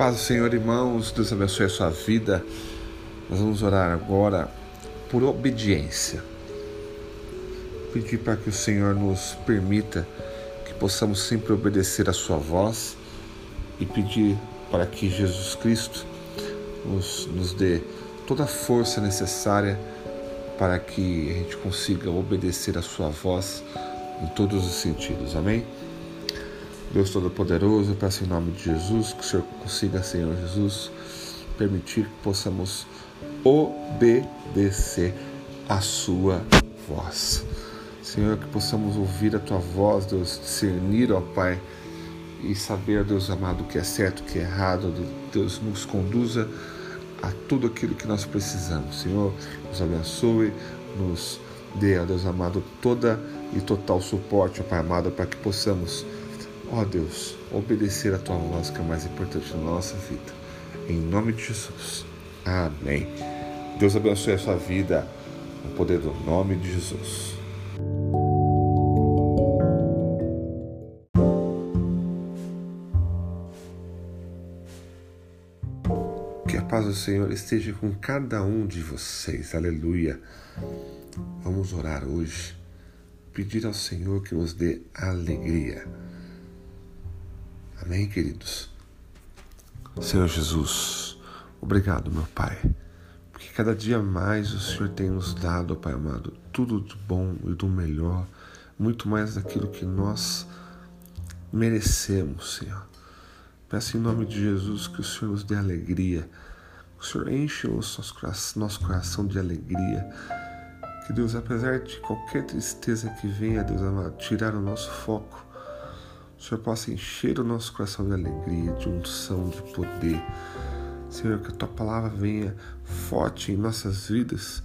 Paz do Senhor, irmãos, Deus abençoe a sua vida. Nós vamos orar agora por obediência. Pedir para que o Senhor nos permita que possamos sempre obedecer a Sua voz e pedir para que Jesus Cristo nos, nos dê toda a força necessária para que a gente consiga obedecer a Sua voz em todos os sentidos. Amém? Deus Todo-Poderoso, eu peço em nome de Jesus que o Senhor consiga, Senhor Jesus, permitir que possamos obedecer a Sua voz. Senhor, que possamos ouvir a Tua voz, Deus, discernir, ó Pai, e saber, Deus amado, o que é certo, o que é errado, Deus nos conduza a tudo aquilo que nós precisamos. Senhor, nos abençoe, nos dê, ó Deus amado, toda e total suporte, ó Pai amado, para que possamos Ó oh Deus, obedecer a tua voz que é mais importante na nossa vida. Em nome de Jesus. Amém. Deus abençoe a sua vida no poder do nome de Jesus. Que a paz do Senhor esteja com cada um de vocês. Aleluia. Vamos orar hoje. Pedir ao Senhor que nos dê alegria Amém, queridos? Senhor Jesus, obrigado, meu Pai, porque cada dia mais o Senhor tem nos dado, Pai amado, tudo do bom e do melhor, muito mais daquilo que nós merecemos, Senhor. Peço em nome de Jesus que o Senhor nos dê alegria, o Senhor enche o nosso coração, de alegria. Que Deus, apesar de qualquer tristeza que venha, Deus amado, tirar o nosso foco, Senhor possa encher o nosso coração de alegria, de unção, de poder. Senhor, que a tua palavra venha forte em nossas vidas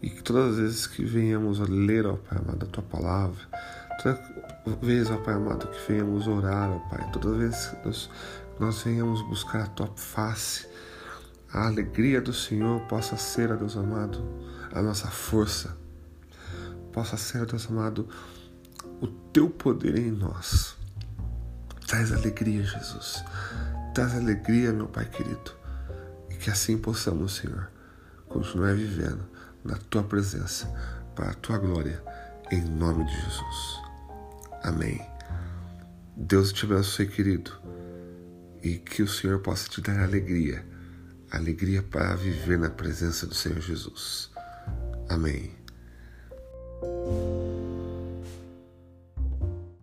e que todas as vezes que venhamos a ler, ó Pai amado, a tua palavra, toda vez, ó Pai amado, que venhamos orar, ó Pai, toda vez que nós, nós venhamos buscar a tua face, a alegria do Senhor possa ser, ó Deus amado, a nossa força, possa ser, ó Deus amado, o teu poder em nós Traz alegria, Jesus. Traz alegria, meu Pai querido. E que assim possamos, Senhor, continuar vivendo na Tua presença, para a Tua glória, em nome de Jesus. Amém. Deus te abençoe, querido, e que o Senhor possa te dar alegria, alegria para viver na presença do Senhor Jesus. Amém.